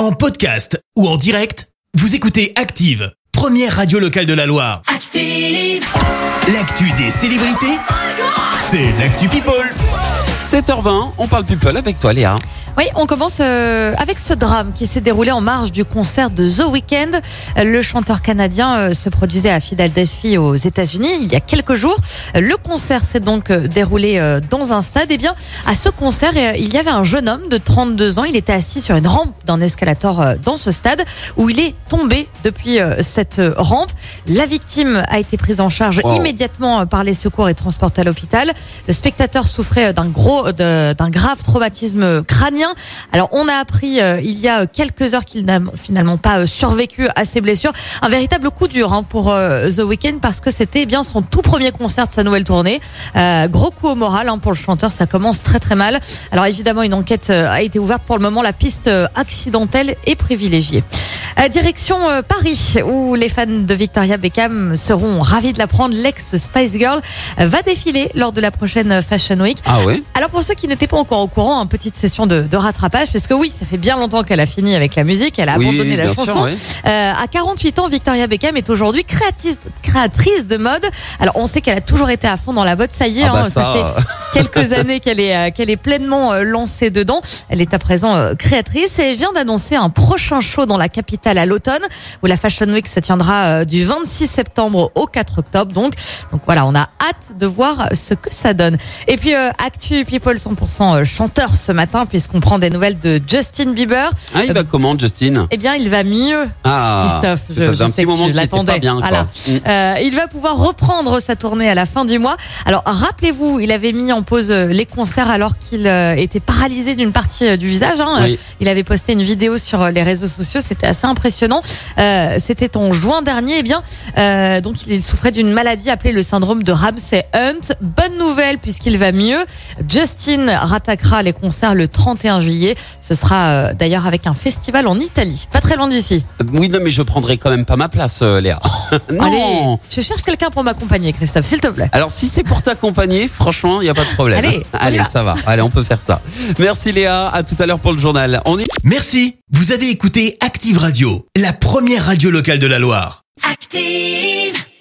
En podcast ou en direct, vous écoutez Active, première radio locale de la Loire. Active. L'actu des célébrités, c'est l'actu People. 7h20, on parle people avec toi Léa. Oui, on commence euh, avec ce drame qui s'est déroulé en marge du concert de The Weeknd. Le chanteur canadien euh, se produisait à Philadelphie aux États-Unis il y a quelques jours. Le concert s'est donc euh, déroulé euh, dans un stade. Et bien, à ce concert, il y avait un jeune homme de 32 ans. Il était assis sur une rampe d'un escalator dans ce stade où il est tombé depuis cette rampe. La victime a été prise en charge Wow. immédiatement par les secours et transportée à l'hôpital. Le spectateur souffrait d'un gros, d'un grave traumatisme crânien. Alors, on a appris euh, il y a quelques heures qu'il n'a finalement pas euh, survécu à ses blessures. Un véritable coup dur hein, pour euh, The Weeknd parce que c'était eh bien son tout premier concert de sa nouvelle tournée. Euh, gros coup au moral hein, pour le chanteur, ça commence très très mal. Alors évidemment, une enquête euh, a été ouverte pour le moment. La piste euh, accidentelle est privilégiée. Euh, direction euh, Paris, où les fans de Victoria Beckham seront ravis de l'apprendre. L'ex Spice Girl va défiler lors de la prochaine Fashion Week. Ah ouais Alors pour ceux qui n'étaient pas encore au courant, une petite session de, de rattrapage, parce que oui, ça fait bien longtemps qu'elle a fini avec la musique, elle a Oui, abandonné la chanson. sûr, ouais. Euh, à 48 ans, Victoria Beckham est aujourd'hui créatrice, créatrice de mode. Alors on sait qu'elle a toujours été à fond dans la mode, ça y est, Ah bah hein, ça ça, fait quelques années qu'elle est, euh, qu'elle est pleinement euh, lancée dedans. Elle est à présent euh, créatrice et vient d'annoncer un prochain show dans la capitale à l'automne où la Fashion Week se tiendra du 26 septembre au 4 octobre. Donc, donc voilà, on a hâte de voir ce que ça donne. Et puis, euh, Actu People 100% chanteur ce matin puisqu'on prend des nouvelles de Justin Bieber. Ah, il va comment Justin? Eh bien, il va mieux. Ah, Christophe, ça je- je un sais petit que moment tu l'attendais. pas bien. Quoi. Voilà. Mm. Euh, il va pouvoir reprendre sa tournée à la fin du mois. Alors rappelez-vous, il avait mis en pause euh, les concerts alors qu'il euh, était paralysé d'une partie euh, du visage. hein. Oui. Il avait posté une vidéo sur les réseaux sociaux, c'était assez impressionnant. Euh, c'était en juin dernier. Eh bien, euh, donc il souffrait d'une maladie appelée le syndrome de Ramsay Hunt. Bonne nouvelle puisqu'il va mieux. Justin rattaquera les concerts le 31 juillet. Ce sera euh, d'ailleurs avec un festival en Italie, pas très loin d'ici. Oui, non, mais je prendrai quand même pas ma place, Léa. non Allez, je cherche quelqu'un pour m'accompagner, Christophe, s'il te plaît. Alors, si c'est pour t'accompagner, franchement, il n'y a pas de problème. Allez, y Allez ça va. Allez, on peut faire ça. Merci Léa. À tout à l'heure pour le journal. On est Merci, vous avez écouté Active Radio, la première radio locale de la Loire. Active.